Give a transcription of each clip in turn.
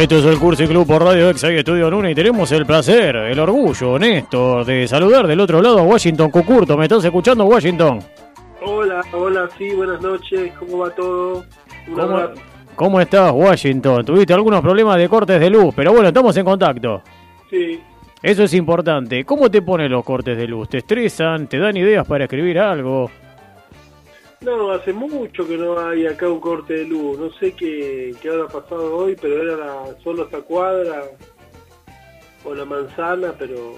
Esto es el Cursi Club por Radio Exa y Estudio Luna y tenemos el placer, el orgullo, Néstor, de saludar del otro lado a Washington Cucurto. ¿Me estás escuchando, Washington? Hola, hola, sí, buenas noches, ¿cómo va todo? ¿Cómo, cómo estás, Washington? Tuviste algunos problemas de cortes de luz, pero bueno, estamos en contacto. Sí, Eso es importante. ¿Cómo te ponen los cortes de luz? ¿Te estresan? ¿Te dan ideas para escribir algo? No, hace mucho que no hay acá un corte de luz, no sé qué, qué habrá pasado hoy, pero era la- solo esta cuadra o la manzana, pero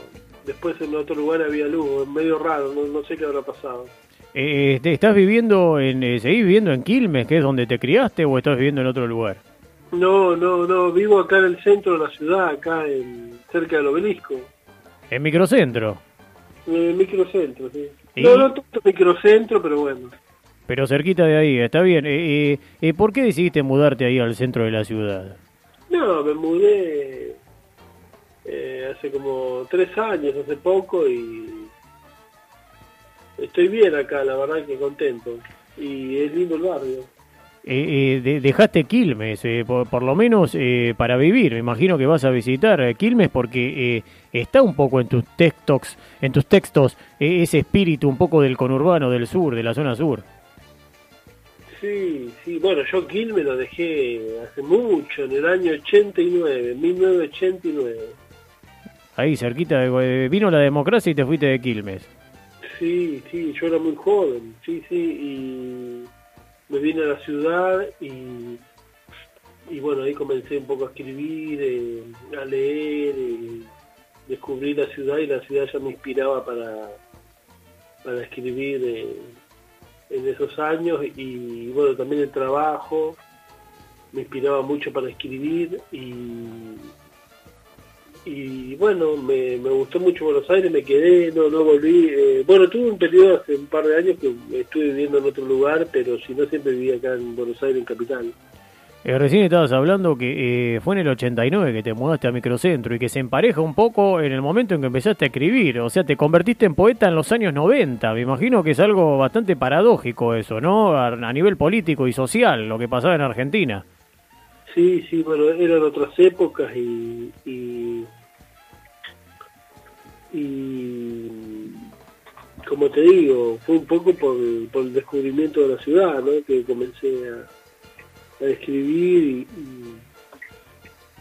después en otro lugar había luz, medio raro, no, no sé qué habrá pasado. Eh, ¿te ¿Estás viviendo en, eh, seguís viviendo en Quilmes, que es donde te criaste, o estás viviendo en otro lugar? No, no, no, vivo acá en el centro de la ciudad, acá en cerca del obelisco, En microcentro, en el microcentro, sí. ¿Y? No, no tanto microcentro, pero bueno. Pero cerquita de ahí, está bien. Eh, eh, eh, ¿Por qué decidiste mudarte ahí al centro de la ciudad? No, me mudé eh, hace como tres años, hace poco, y estoy bien acá, la verdad que contento. Y es lindo el barrio. Eh, eh, de- dejaste Quilmes, eh, por, por lo menos eh, para vivir. Me imagino que vas a visitar eh, Quilmes porque eh, está un poco en tus textos, en tus textos ese espíritu un poco del conurbano del sur, de la zona sur. Sí, sí, bueno, yo Quilmes lo dejé hace mucho, en el año 89, 1989. Ahí cerquita, de, eh, vino la democracia y te fuiste de Quilmes. Sí, sí, yo era muy joven, sí, sí, y me vine a la ciudad y, y bueno, ahí comencé un poco a escribir, eh, a leer, eh, descubrí la ciudad y la ciudad ya me inspiraba para, para escribir eh, en esos años y bueno, también el trabajo me inspiraba mucho para escribir y, y bueno, me, me gustó mucho Buenos Aires, me quedé, no, no volví. eh, bueno, tuve un periodo hace un par de años que estuve viviendo en otro lugar, pero si no siempre viví acá en Buenos Aires, en Capital. Eh, recién estabas hablando que eh, fue en el 89 que te mudaste a Microcentro y que se empareja un poco en el momento en que empezaste a escribir. O sea, te convertiste en poeta en los años 90. Me imagino que es algo bastante paradójico eso, ¿no? A, nivel político y social, lo que pasaba en Argentina. Sí, sí, bueno, eran otras épocas y, y, y como te digo, fue un poco por, por el descubrimiento de la ciudad, ¿no? Que comencé a, a escribir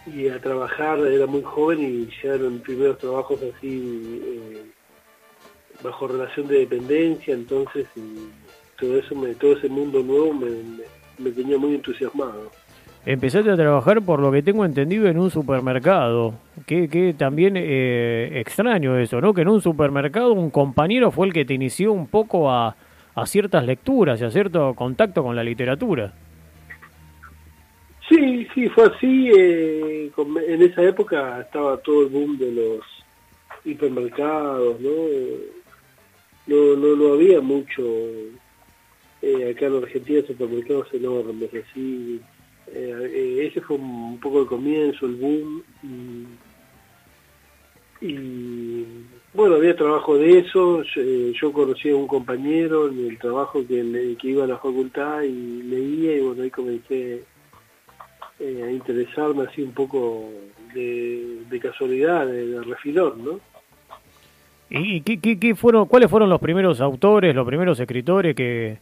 y, a trabajar, era muy joven y mis primeros trabajos así eh, bajo relación de dependencia, entonces todo eso, me, todo ese mundo nuevo me, me, me tenía muy entusiasmado. Empezaste a trabajar, por lo que tengo entendido, en un supermercado. Que, que también eh, extraño eso, ¿no? Que en un supermercado un compañero fue el que te inició un poco a, a ciertas lecturas y a cierto contacto con la literatura. Sí, sí, fue así. eh, con- en esa época estaba todo el boom de los hipermercados, ¿no? No, no, no había mucho eh, acá en Argentina supermercados enormes, así. Eh, eh, ese fue un poco el comienzo, el boom. Y, bueno, había trabajo de eso. Yo, yo conocí a un compañero en el trabajo que, que iba a la facultad y leía y bueno, ahí comencé eh, a interesarme así un poco de, de casualidad, de, de refilón, ¿no? ¿Y y qué, qué- qué fueron, cuáles fueron los primeros autores, los primeros escritores que,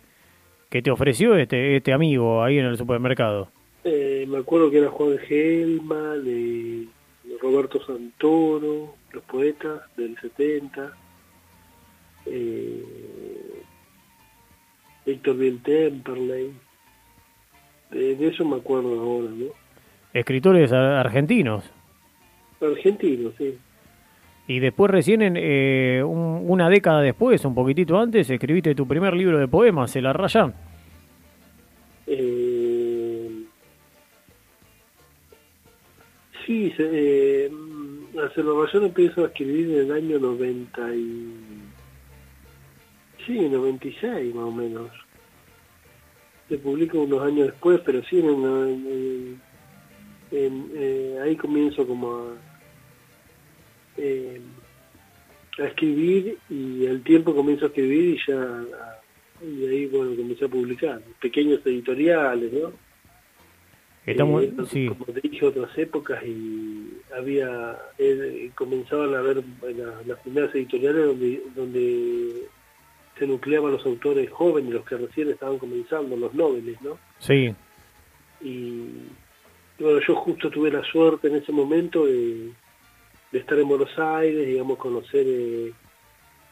que te ofreció este, este amigo ahí en el supermercado? Eh, me acuerdo que era Juan Gelman, eh, Roberto Santoro, los poetas del 70, eh, Héctor Bill Temperley, de, de eso me acuerdo ahora, ¿no? Escritores argentinos. Argentino, sí. Y después recién, en, eh, un- una década después, un poquitito antes, escribiste tu primer libro de poemas, El Arrayán. Eh, sí, se, eh, Azerbaiyán empiezo a escribir en el año 90 y... Sí, 96 más o menos. Se publica unos años después, pero sí, en, en- en- eh, ahí comienzo como a, eh, a escribir y al tiempo comienzo a escribir y ya a- y ahí bueno comencé a publicar pequeños editoriales no Estamos, eh, sí. como te dije, otras épocas y había eh, comenzaban a ver las, las primeras editoriales donde, donde se nucleaban los autores jóvenes, los que recién estaban comenzando, los noveles, ¿no? Sí. Y, y bueno, yo justo tuve la suerte en ese momento de, de estar en Buenos Aires, digamos, conocer eh,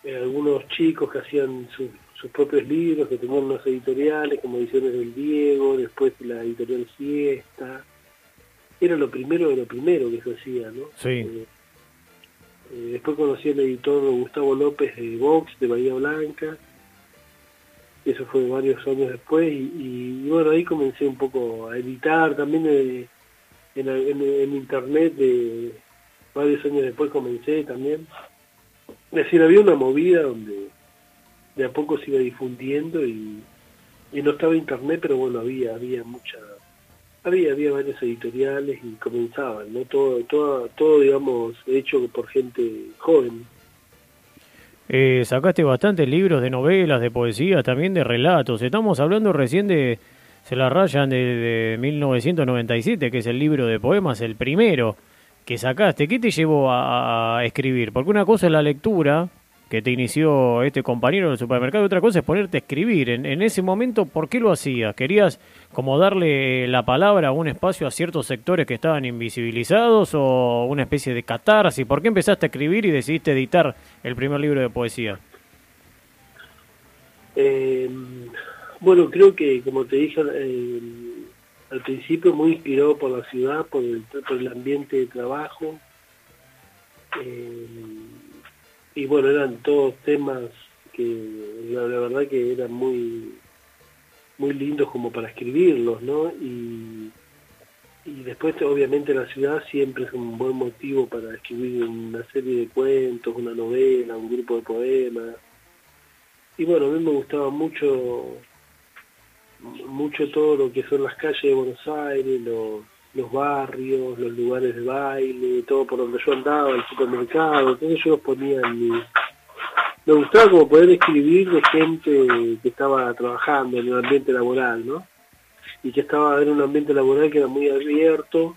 eh, algunos chicos que hacían sus sus propios libros, que tenían unas editoriales como Ediciones del Diego, después la editorial Siesta. Era lo primero de lo primero que se hacía, ¿no? Sí. Eh, eh, después conocí al editor Gustavo López de Vox, de Bahía Blanca. Eso fue varios años después. Y, bueno, ahí comencé un poco a editar. También eh, en, en, en, internet, de varios años después comencé también. Es decir, había una movida donde de a poco se iba difundiendo y, y no estaba internet, pero bueno, había había mucha había había varios editoriales y comenzaban, ¿no? Todo todo todo digamos hecho por gente joven. Eh, sacaste bastantes libros de novelas, de poesía, también de relatos. Estamos hablando recién de Se la rayan de, de 1997, que es el libro de poemas, el primero que sacaste. ¿Qué te llevó a, a escribir? Porque una cosa es la lectura, que te inició este compañero del supermercado. Otra cosa es ponerte a escribir. En, en, ese momento, ¿por qué lo hacías? ¿Querías como darle la palabra a un espacio a ciertos sectores que estaban invisibilizados o una especie de catarsis? ¿Por qué empezaste a escribir y decidiste editar el primer libro de poesía? Eh, bueno, creo que, como te dije eh, al principio, muy inspirado por la ciudad, por el, por el ambiente de trabajo. Eh, y bueno, eran todos temas que la, verdad que eran muy muy lindos como para escribirlos, ¿no? Y, y después obviamente la ciudad siempre es un buen motivo para escribir una serie de cuentos, una novela, un grupo de poemas. Y bueno, a mí me gustaba mucho mucho todo lo que son las calles de Buenos Aires, los los barrios, los lugares de baile, todo por donde yo andaba, el supermercado, entonces yo los ponía en mi... Me gustaba como poder escribir de gente que estaba trabajando en el ambiente laboral, ¿no? Y que estaba en un ambiente laboral que era muy abierto,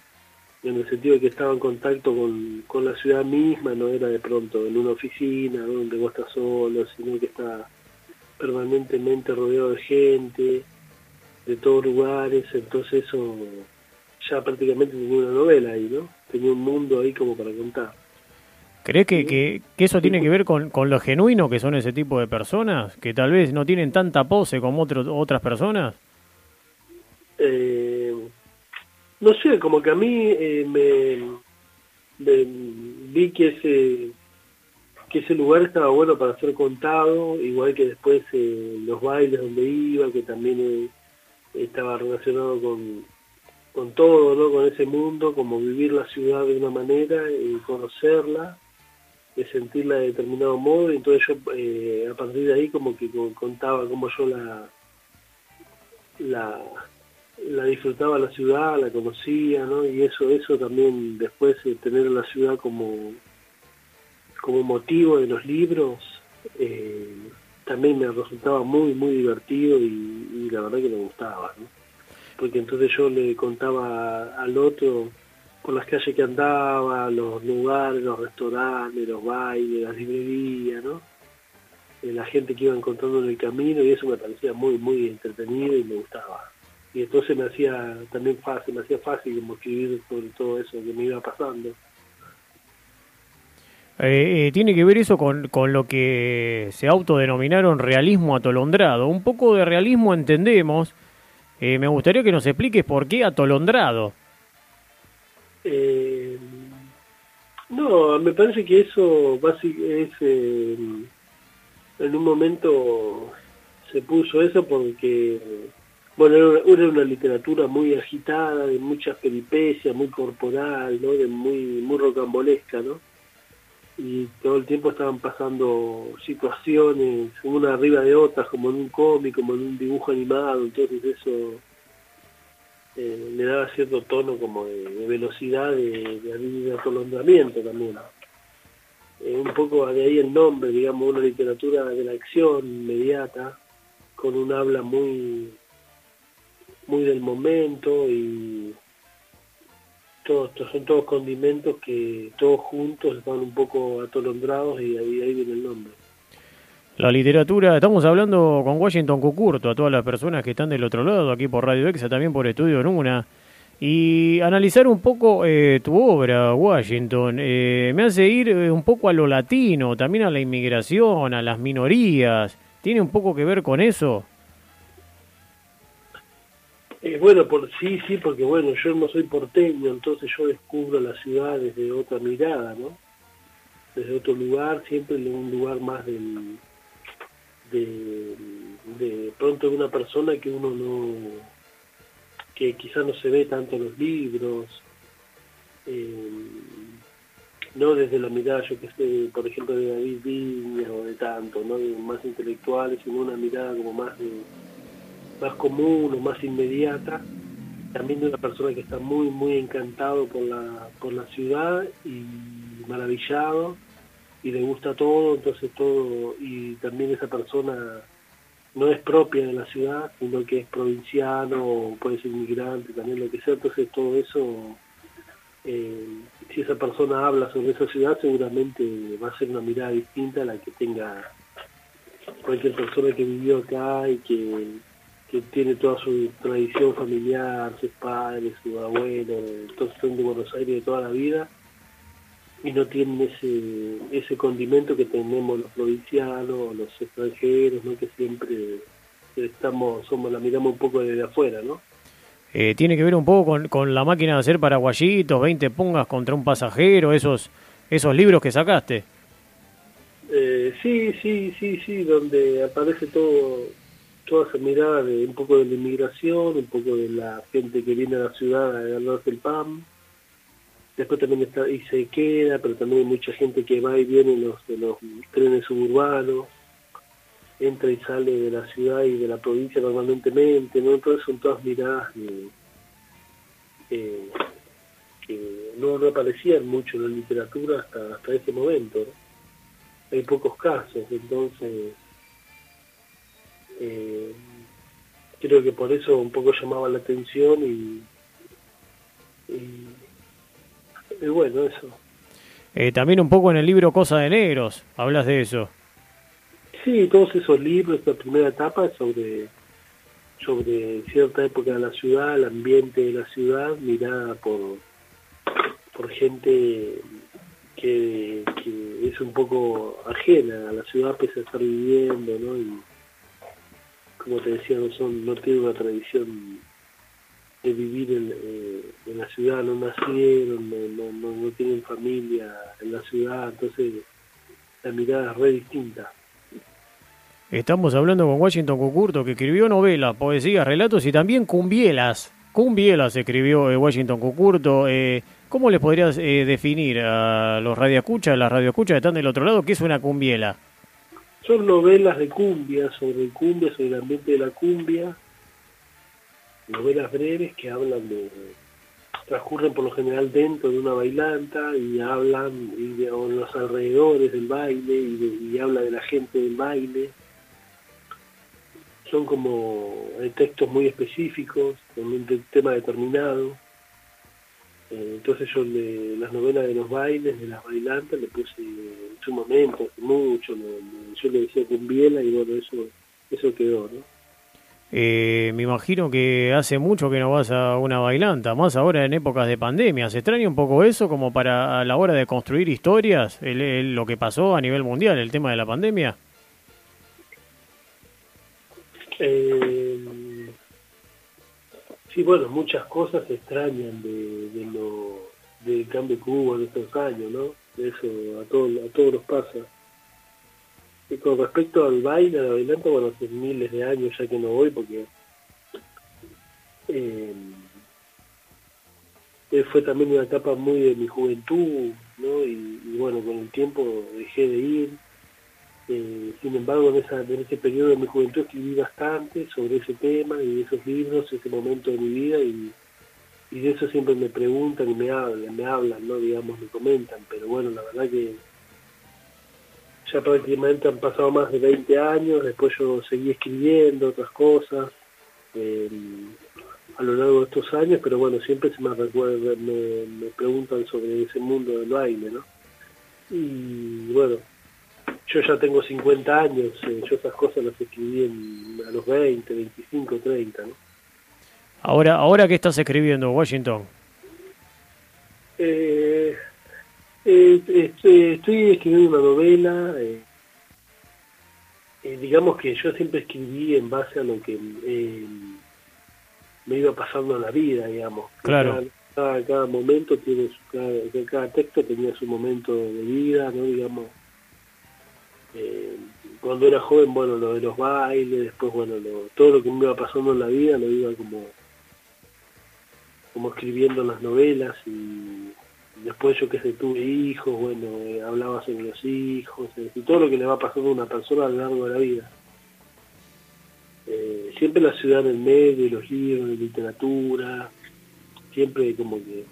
en el sentido de que estaba en contacto con, con la ciudad misma, no era de pronto en una oficina donde vos estás solo, sino que está permanentemente rodeado de gente, de todos lugares, entonces eso ya prácticamente tenía una novela ahí, ¿no? Tenía un mundo ahí como para contar. ¿Crees que, que, que eso tiene que ver con, con, lo genuino que son ese tipo de personas? ¿Que tal vez no tienen tanta pose como otro, otras personas? Eh, no sé, como que a mí eh, me, me, vi que ese que ese lugar estaba bueno para ser contado, igual que después eh, los bailes donde iba, que también eh, estaba relacionado con, con todo, ¿no? con ese mundo, como vivir la ciudad de una manera y conocerla, y sentirla de determinado modo, y entonces yo eh, a partir de ahí como que contaba cómo yo la, la, disfrutaba la ciudad, la conocía, ¿no? y eso, eso también después eh, tener la ciudad como, como motivo de los libros, eh, también me resultaba muy, muy divertido y, y la verdad que me gustaba, ¿no? Porque entonces yo le contaba al otro por las calles que andaba, los lugares, los restaurantes, los bailes, las librerías, ¿no? Eh, la gente que iba encontrando en el camino y eso me parecía muy, muy entretenido y me gustaba. Y entonces me hacía también fácil, me hacía fácil como escribir sobre todo eso que me iba pasando. Eh, eh, tiene que ver eso con, con lo que se autodenominaron realismo atolondrado. Un poco de realismo entendemos, eh, me gustaría que nos expliques por qué atolondrado. Eh, no, me parece que eso es eh, en un momento se puso eso porque bueno era una, era una, literatura muy agitada, de muchas peripecias, muy corporal, ¿no? de muy muy rocambolesca, ¿no? Y todo el tiempo estaban pasando situaciones una arriba de otras como en un cómic como en un dibujo animado entonces eso eh, le daba cierto tono como de, velocidad de, de, de atolondramiento también. Eh, un poco de ahí el nombre digamos una literatura de la acción inmediata con un habla muy muy del momento y todos, son todos condimentos que todos juntos están un poco atolondrados y ahí, ahí viene el nombre. La literatura, estamos hablando con Washington Cucurto, a todas las personas que están del otro lado, aquí por Radio Exa, también por Estudio Nuna, y analizar un poco eh, tu obra, Washington. Eh, me hace ir eh, un poco a lo latino, también a la inmigración, a las minorías. ¿Tiene un poco que ver con eso? Bueno, por sí, sí, porque bueno, yo no soy porteño, entonces yo descubro la ciudad desde otra mirada, ¿no? Desde otro lugar, siempre en un lugar más del, de, de pronto de una persona que uno no que quizás no se ve tanto en los libros, eh, no desde la mirada, yo que sé, por ejemplo, de David Viñas o de tanto, no más intelectuales, sino una mirada como más más común o más inmediata, también de una persona que está muy, muy encantado por la, por la ciudad y maravillado y le gusta todo, entonces todo, y también esa persona no es propia de la ciudad, sino que es provinciano puede ser inmigrante, también lo que sea, entonces todo eso, eh, si esa persona habla sobre esa ciudad, seguramente va a ser una mirada distinta a la que tenga cualquier persona que vivió acá y que, que tiene toda su tradición familiar, sus padres, sus abuelos, todos son de Buenos Aires de toda la vida y no tienen ese, ese condimento que tenemos los provincianos, los extranjeros, ¿no? que siempre estamos, somos, la miramos un poco desde afuera, ¿no? Eh, tiene que ver un poco con, con, la máquina de hacer paraguayitos, 20 pungas contra un pasajero, esos, esos libros que sacaste. Eh, sí, sí, sí, sí, donde aparece todo, toda esa mirada de un poco de la inmigración, un poco de la gente que viene a la ciudad a ganarse el PAM, Después también está y se queda, pero también hay mucha gente que va y viene en los, de los trenes suburbanos, entra y sale de la ciudad y de la provincia normalmente, ¿no? Entonces son todas miradas que no, aparecían mucho en la literatura hasta, hasta ese momento. Hay pocos casos, entonces eh, creo que por eso un poco llamaba la atención y y bueno, eso. Eh, también un poco en el libro Cosa de Negros, hablas de eso. Sí, todos esos libros, esta primera etapa es sobre, sobre cierta época de la ciudad, el ambiente de la ciudad, mirada por, por gente que, que es un poco ajena a la ciudad pese a estar viviendo, ¿no? Y como te decía, no, son, no tiene una tradición de vivir en, eh, en, la ciudad, no nacieron, no, no, no, tienen familia en la ciudad, entonces la mirada es re distinta. Estamos hablando con Washington Cucurto, que escribió novelas, poesías, relatos y también cumbielas. Cumbielas escribió eh, Washington Cucurto. Eh, ¿Cómo les podrías eh, definir a los radioescuchas, las radioescuchas que están del otro lado, qué es una cumbiela? Son novelas de cumbia, sobre cumbia, sobre el ambiente de la cumbia, novelas breves que hablan de transcurren por lo general dentro de una bailanta y hablan y de, los alrededores del baile y, habla de la gente del baile. Son como textos muy específicos con un tema determinado. eh, entonces yo de las novelas de los bailes de las bailantas le puse en su momento hace mucho yo le decía cumbiela y bueno eso eso quedó no eh, me imagino que hace mucho que no vas a una bailanta, más ahora en épocas de pandemia. ¿Se extraña un poco eso como para a la hora de construir historias, lo que pasó a nivel mundial, el tema de la pandemia? Eh, sí, bueno, muchas cosas extrañan de, de lo, del cambio hubo en estos años, ¿no? Eso a, todos a todos nos pasa. Y con respecto al baile, al bailante, bueno, hace miles de años ya que no voy porque eh, fue también una etapa muy de mi juventud, ¿no? Y, bueno, con el tiempo dejé de ir. Eh, sin embargo, en, esa, en ese periodo de mi juventud escribí bastante sobre ese tema y esos libros, ese momento de mi vida y, de eso siempre me preguntan y me hablan, me hablan, ¿no? Digamos, me comentan, pero bueno, la verdad que ya prácticamente han pasado más de 20 años, después yo seguí escribiendo otras cosas, em, a lo largo de estos años, pero bueno, siempre se me recuerda, me, me preguntan sobre ese mundo del baile, ¿no? Y bueno, yo ya tengo 50 años, eh, yo esas cosas las escribí en, a los 20, 25, 30, ¿no? Ahora, ahora ¿qué estás escribiendo, Washington? Eh, eh, este, estoy escribiendo una novela, eh, eh, digamos que yo siempre escribí en base a lo que me iba pasando en la vida, digamos. Claro. Cada, cada, momento tiene su, cada, cada, texto tenía su momento de vida, ¿no? Digamos, eh, cuando era joven, bueno, lo de los bailes, después, bueno, todo lo que me iba pasando en la vida lo iba como como escribiendo en las novelas y después yo que sé, tuve hijos, bueno, eh, hablaba sobre los hijos, eh, y todo lo que le va pasando a una persona a lo largo de la vida. Eh, siempre la ciudad en el medio, los libros, literatura, siempre como que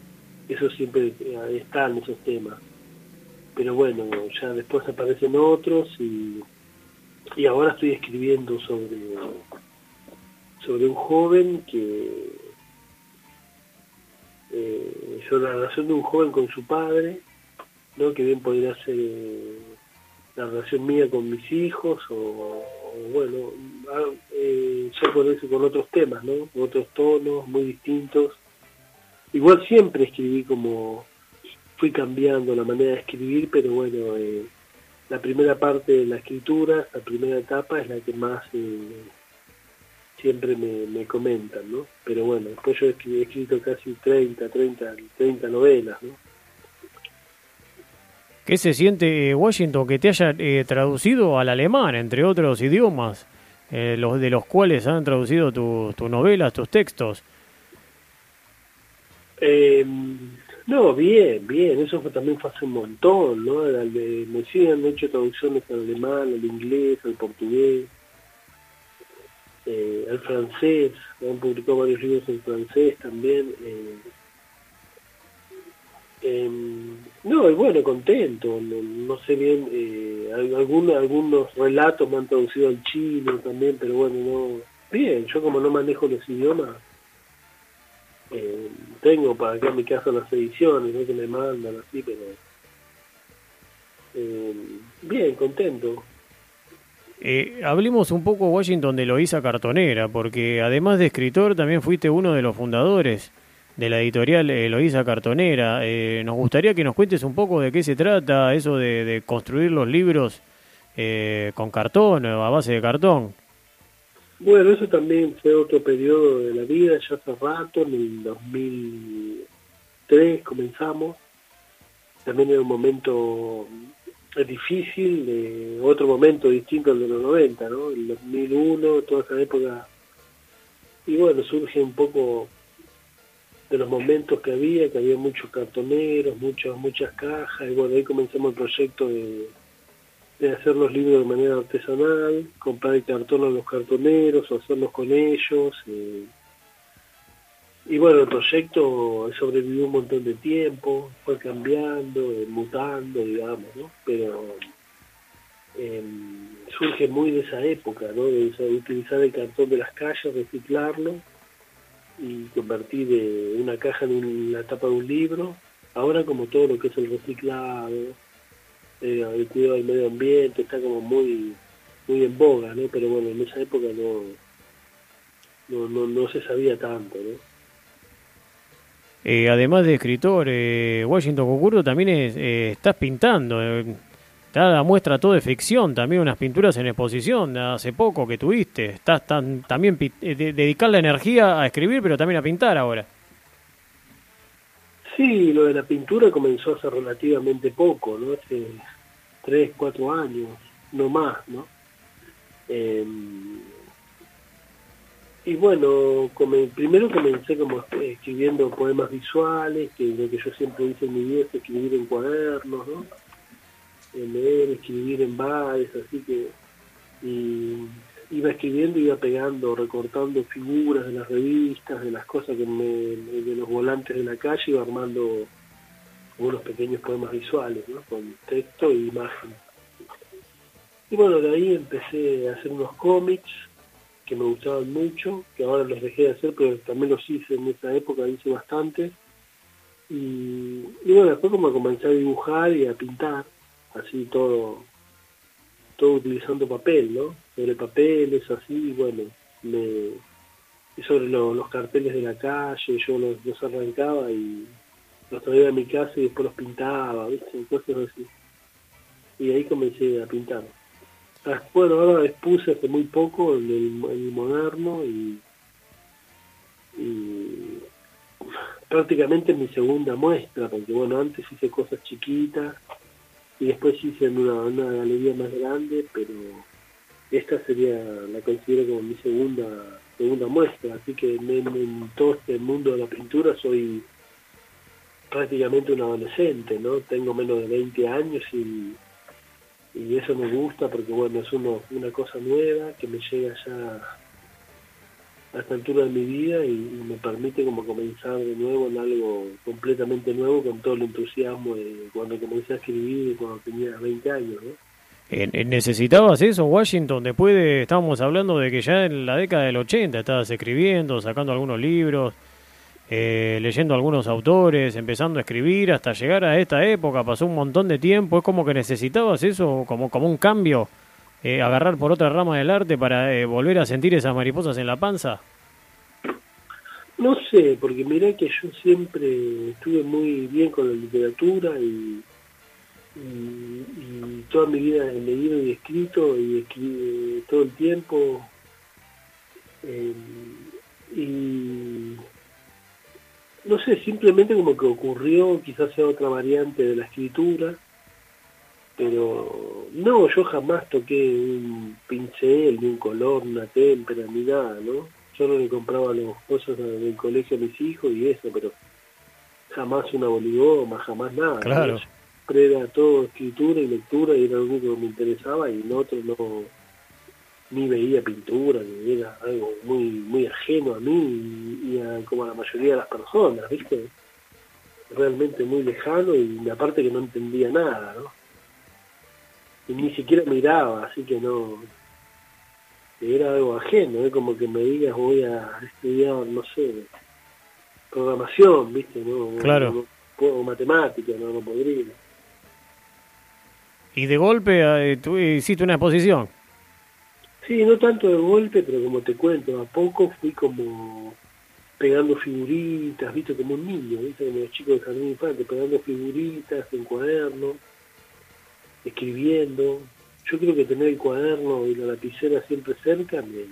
eso siempre está en esos temas. Pero bueno, ya después aparecen otros y, y ahora estoy escribiendo sobre, sobre un joven que eh, sobre la relación de un joven con su padre, ¿no? que bien podría ser eh, la relación mía con mis hijos o, o bueno, eh, ya con eso con otros temas, ¿no? otros tonos muy distintos. Igual siempre escribí como fui cambiando la manera de escribir, pero bueno, eh, la primera parte de la escritura, la primera etapa es la que más eh, siempre me, me, comentan, ¿no? Pero bueno, después yo he escrito casi 30, 30, 30 novelas, ¿no? ¿Qué se siente, Washington, que te haya eh, traducido al alemán, entre otros idiomas, eh, los de los cuales han traducido tus tu novelas, tus textos? Eh, no, bien, bien, eso fue, también fue hace un montón, ¿no? Me siguen hecho traducciones al alemán, al inglés, al portugués eh, al francés, han publicado varios libros en francés también. Eh, eh, no, y bueno, contento, no, no sé bien, eh, algunos, algunos relatos me han traducido al chino también, pero bueno, no, bien, yo como no manejo los idiomas, eh, tengo para acá en mi casa las ediciones, ¿no? que me mandan así, pero eh, bien, contento. Eh, hablemos un poco, Washington, de Loíza Cartonera, porque además de escritor, también fuiste uno de los fundadores de la editorial Eloísa Cartonera. Eh, nos gustaría que nos cuentes un poco de qué se trata, eso de, de construir los libros eh, con cartón, a base de cartón. Bueno, eso también fue otro periodo de la vida, ya hace rato, en el 2003 comenzamos. También era un momento difícil, de otro momento distinto al de los 90, ¿no? El 2001, toda esa época. Y bueno, surge un poco de los momentos que había, que había muchos cartoneros, muchas muchas cajas, y bueno, ahí comenzamos el proyecto de, de hacer los libros de manera artesanal, comprar el cartón a los cartoneros, o hacerlos con ellos. Eh, y bueno, el proyecto sobrevivió un montón de tiempo, fue cambiando, eh, mutando, digamos, ¿no? Pero eh, surge muy de esa época, ¿no? De, de, utilizar el cartón de las calles, reciclarlo y convertir de una caja en un, la tapa de un libro. Ahora como todo lo que es el reciclado, eh, el cuidado del medio ambiente, está como muy muy en boga, ¿no? Pero bueno, en esa época no, no, no, no se sabía tanto, ¿no? Eh, además de escritor, eh, Washington Concurdo también es, eh, estás pintando. Está la muestra todo de ficción, también unas pinturas en exposición hace poco que tuviste. Estás tan, también de, dedicar la energía a escribir, pero también a pintar ahora. Sí, lo de la pintura comenzó hace relativamente poco, ¿no? Hace tres, cuatro años, no más, ¿no? Eh, y bueno, come, primero comencé como escribiendo poemas visuales, que lo que yo siempre hice en mi vida es escribir en cuadernos, ¿no? Leer, escribir en bares, así que y iba escribiendo, iba pegando, recortando figuras de las revistas, de las cosas que me, de los volantes de la calle, iba armando unos pequeños poemas visuales, ¿no? Con texto e imagen. Y bueno, de ahí empecé a hacer unos cómics, que me gustaban mucho, que ahora los dejé de hacer, pero también los hice en esa época, hice bastante. Y, bueno, después como comencé a dibujar y a pintar, así todo, todo utilizando papel, ¿no? Sobre papeles, así, bueno, me, sobre los carteles de la calle, yo los, los, arrancaba y los traía a mi casa y después los pintaba, ¿viste? Cosas así. Y ahí comencé a pintar. Ah, bueno, ahora expuse hace muy poco en el, moderno y, y prácticamente mi segunda muestra, porque bueno, antes hice cosas chiquitas y después hice en una, una galería más grande, pero esta sería, la considero como mi segunda segunda muestra, así que en, todo este mundo de la pintura soy prácticamente un adolescente, ¿no? Tengo menos de 20 años y, y eso me gusta porque, bueno, es uno, una cosa nueva que me llega ya a esta altura de mi vida y, me permite como comenzar de nuevo en algo completamente nuevo con todo el entusiasmo de cuando comencé a escribir cuando tenía 20 años, ¿no? ¿Necesitabas eso, Washington? Después de, estábamos hablando de que ya en la década del 80 estabas escribiendo, sacando algunos libros, eh, leyendo algunos autores, empezando a escribir, hasta llegar a esta época, pasó un montón de tiempo, es como que necesitabas eso, como, como un cambio, eh, agarrar por otra rama del arte para eh, volver a sentir esas mariposas en la panza. No sé, porque mirá que yo siempre estuve muy bien con la literatura y y, toda mi vida he leído y escrito y escrito todo el tiempo eh, y no sé, simplemente como que ocurrió, quizás sea otra variante de la escritura, pero no, yo jamás toqué un pincel, ni un color, una témpera, ni nada, ¿no? Yo no le compraba las cosas del colegio a mis hijos y eso, pero jamás una boligoma, jamás nada. Claro era todo escritura y lectura y era algo que me interesaba y en otro no ni veía pintura, ni era algo muy muy ajeno a mí y, a, como a la mayoría de las personas, ¿viste? Realmente muy lejano y aparte que no entendía nada, ¿no? Y ni siquiera miraba, así que no... Era algo ajeno, es como que me digas voy a estudiar, no sé, programación, ¿viste? No, claro. o matemática, no, no podría. Y de golpe eh, tú hiciste una exposición. Sí, no tanto de golpe, pero como te cuento, a poco fui como pegando figuritas, viste, como un niño, viste, como los chicos de jardín infante, pegando figuritas en cuaderno, escribiendo. Yo creo que tener el cuaderno y la lapicera siempre cerca me,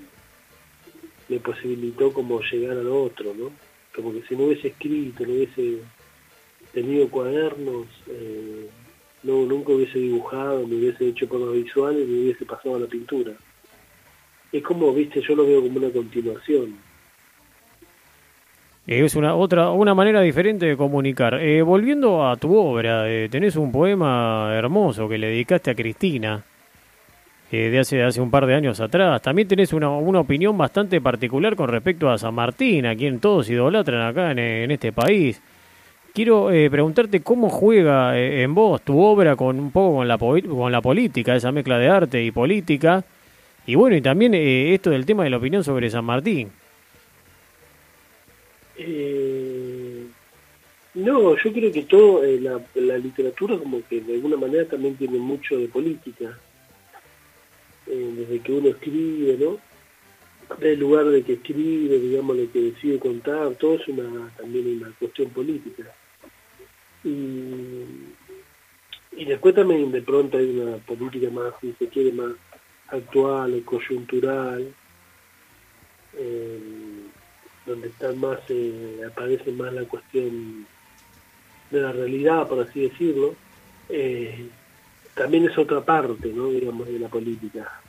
me posibilitó como llegar al otro, ¿no? Como que si no hubiese escrito, no hubiese tenido cuadernos, eh, no nunca hubiese dibujado, me hubiese hecho los visuales, me hubiese pasado a la pintura. Es como, viste, yo lo veo como una continuación. Es una otra una manera diferente de comunicar. Eh, volviendo a tu obra, eh, tenés un poema hermoso que le dedicaste a Cristina eh, de hace hace un par de años atrás. También tenés una, una opinión bastante particular con respecto a San Martín, a quien todos idolatran acá en, en este país. Quiero eh, preguntarte cómo juega eh, en vos tu obra con un poco con la, con la política, esa mezcla de arte y política. Y bueno, y también eh, esto del tema de la opinión sobre San Martín. No, yo creo que todo, la, la, literatura como que de alguna manera también tiene mucho de política. desde que uno escribe, ¿no? Del lugar de que escribe, digamos, lo que decide contar, todo es una, también una cuestión política. Y, después también de pronto hay una política más, si se quiere, más actual coyuntural, eh, donde están más, eh, aparece más la cuestión de la realidad, por así decirlo, eh, también es otra parte, ¿no? digamos, de la política.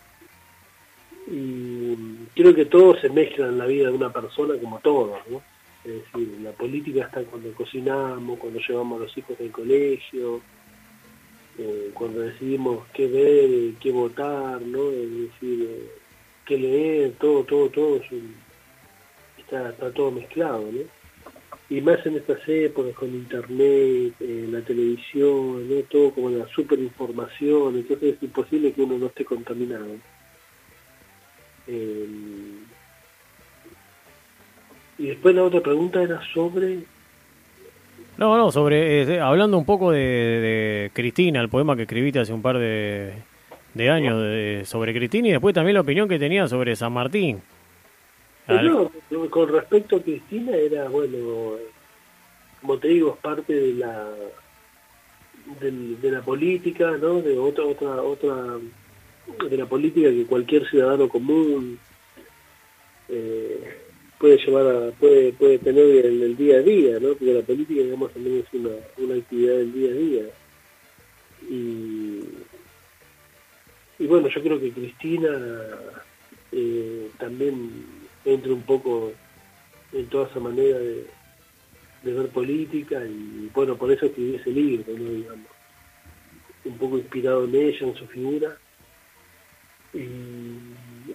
Y creo que todo se mezcla en la vida de una persona como todo, ¿no? Es decir, la política está cuando cocinamos, cuando llevamos a los hijos del colegio, eh, cuando decidimos qué ver, qué votar, ¿no? Es decir, eh, qué leer, todo, todo, todo está, está todo mezclado, ¿no? Y más en estas épocas con internet, eh, la televisión, ¿no? Todo como la superinformación, entonces es imposible que uno no esté contaminado. Eh, y después la otra pregunta era sobre... No, no, sobre, eh, hablando un poco de, Cristina, el poema que escribiste hace un par de, años sobre Cristina y después también la opinión que tenía sobre San Martín. No, con respecto a Cristina era, bueno, como te digo, es parte de la de, la política, ¿no? De otra, otra, otra, de la política que cualquier ciudadano común eh, puede llevar a, puede, puede tener en el día a día, ¿no? Porque la política, digamos, también es una, una actividad del día a día. Y, y bueno, yo creo que Cristina eh, también entra un poco en toda esa manera de, ver política y bueno, por eso escribí ese libro, digamos, un poco inspirado en ella, en su figura. Y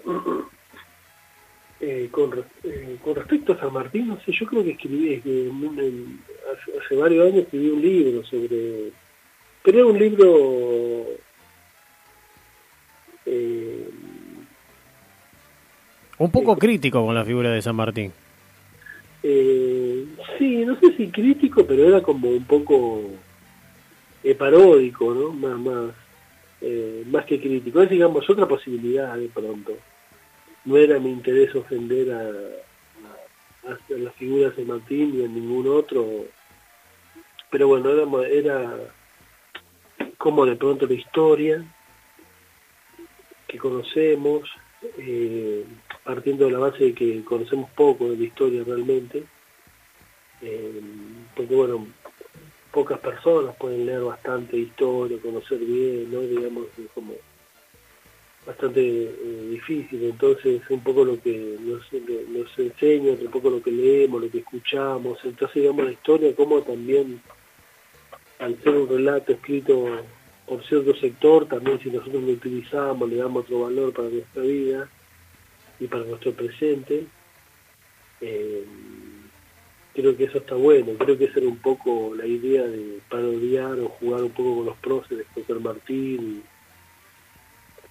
eh, con, eh, con respecto a San Martín, no sé, yo creo que escribí, hace, varios años escribí un libro sobre, pero era un libro eh, un poco crítico con la figura de San Martín. Eh, sí, no sé si crítico, pero era como un poco eh, paródico, ¿no? Más, más, eh, más que crítico. Es, digamos, otra posibilidad de pronto. No era mi interés ofender a, a, las figuras de Martín ni a ningún otro. Pero bueno, era, era como de pronto la historia que conocemos, eh, partiendo de la base de que conocemos poco de la historia realmente, eh, porque bueno, pocas personas pueden leer bastante historia, conocer bien, ¿no? Digamos, es como bastante eh, difícil, entonces un poco lo que nos, nos enseña, un poco lo que leemos, lo que escuchamos, entonces digamos la historia como también al ser un relato escrito por cierto sector, también si nosotros lo utilizamos, le damos otro valor para nuestra vida, y para nuestro presente. Eh, creo que eso está bueno, creo que esa era un poco la idea de parodiar o jugar un poco con los próceres, con Martín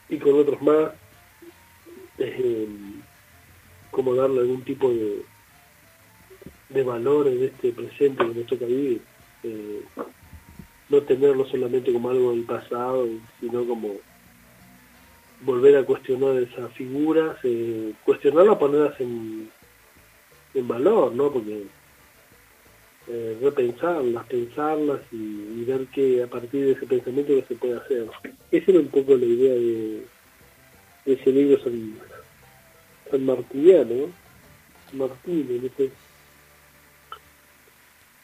y, con otros más, eh, como darle algún tipo de, de valor en este presente que nos toca vivir. No tenerlo solamente como algo del pasado, sino como volver a cuestionar esas figuras, eh, cuestionarlas, ponerlas en, en valor, ¿no? Porque eh, repensarlas, pensarlas y, ver que a partir de ese pensamiento que se puede hacer. Esa era un poco la idea de, ese libro San, San Martiniano, ¿no? Martín,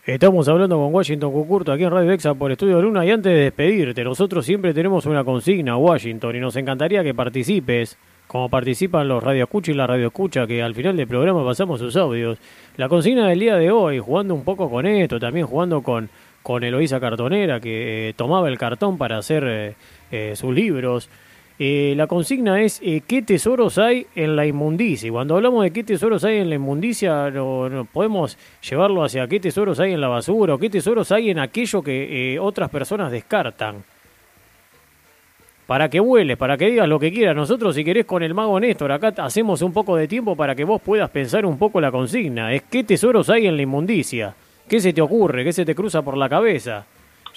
Estamos hablando con Washington Cucurto aquí en Radio Exa por Estudio Luna y antes de despedirte, nosotros siempre tenemos una consigna, Washington, y nos encantaría que participes, como participan los Radio Escucha y la Radio Escucha, que al final del programa pasamos sus audios. La consigna del día de hoy, jugando un poco con esto, también jugando con, con Eloísa Cartonera, que eh, tomaba el cartón para hacer eh, eh, sus libros. Eh, la consigna es eh, qué tesoros hay en la inmundicia. Y cuando hablamos de qué tesoros hay en la inmundicia, no, podemos llevarlo hacia qué tesoros hay en la basura o qué tesoros hay en aquello que eh, otras personas descartan. Para que vueles, para que digas lo que quieras. Nosotros, si querés, con el mago Néstor, acá hacemos un poco de tiempo para que vos puedas pensar un poco la consigna. Es qué tesoros hay en la inmundicia. ¿Qué se te ocurre? ¿Qué se te cruza por la cabeza?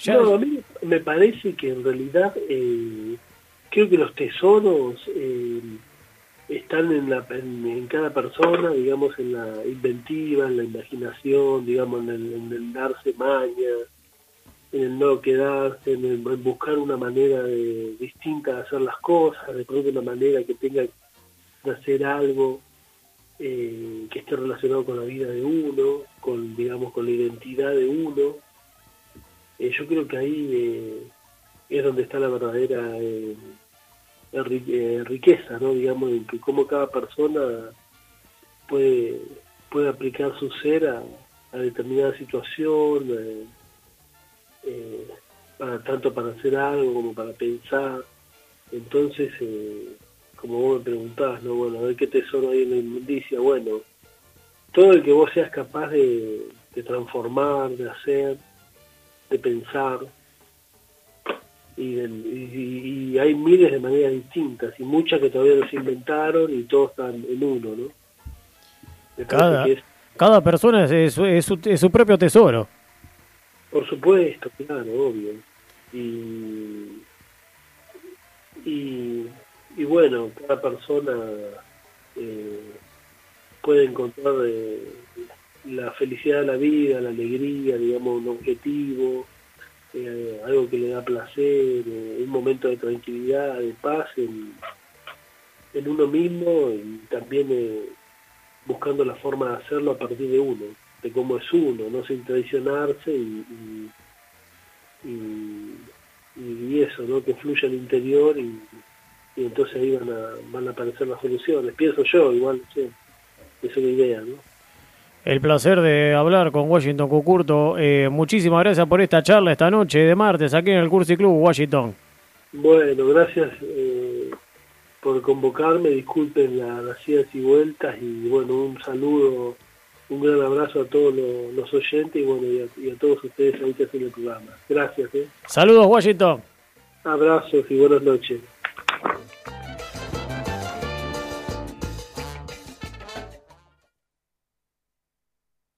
No, a mí me parece que en realidad creo que los tesoros eh, están en, la, en, cada persona, digamos, en la inventiva, en la imaginación, digamos, en el, darse maña, en el no quedarse, en, buscar una manera de, distinta de hacer las cosas, de pronto una manera que tenga de hacer algo eh, que esté relacionado con la vida de uno, con, digamos, con la identidad de uno. Eh, yo creo que ahí es donde está la verdadera eh, riqueza, ¿no? Digamos, en que cómo cada persona puede, puede aplicar su ser a, determinada situación, eh, eh, para, tanto para hacer algo como para pensar. Entonces, como vos me preguntabas, ¿no? Bueno, a ver qué tesoro hay en la inmundicia. Bueno, todo el que vos seas capaz de transformar, de hacer, de pensar, y, hay miles de maneras distintas y muchas que todavía no se inventaron y todos están en uno, ¿no? cada, cada persona es, es, su, propio tesoro. Por supuesto, claro, obvio. Y, y, bueno, cada persona eh, puede encontrar eh, la felicidad de la vida, la alegría, digamos, un objetivo, eh, algo que le da placer, un momento de tranquilidad, de paz en, en uno mismo y también buscando la forma de hacerlo a partir de uno, de cómo es uno, no sin traicionarse y, y, eso, ¿no? que fluya al interior y, entonces ahí van a, van a aparecer las soluciones. Pienso yo, igual, sí, es una idea, ¿no? El placer de hablar con Washington Cucurto. Eh, muchísimas gracias por esta charla esta noche de martes aquí en el Cursi Club Washington. Bueno, gracias. Eh, por convocarme, disculpen las idas y vueltas y bueno, un saludo, un gran abrazo a todos los, oyentes y bueno, y a, todos ustedes ahí que hacen el programa. Gracias. ¿eh? Saludos, Washington. Abrazos y buenas noches.